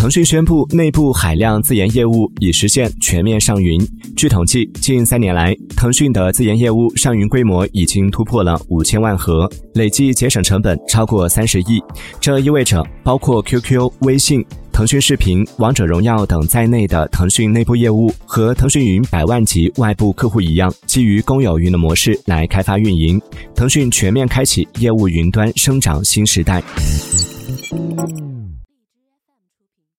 腾讯宣布内部海量自研业务已实现全面上云据统计近三年来腾讯的自研业务上云规模已经突破了五千万盒累计节省成本超过三十亿。这意味着包括 qq 微信腾讯视频王者荣耀等在内的腾讯内部业务和腾讯云百万级外部客户一样基于公有云的模式来开发运营腾讯全面开启业务云端生长新时代。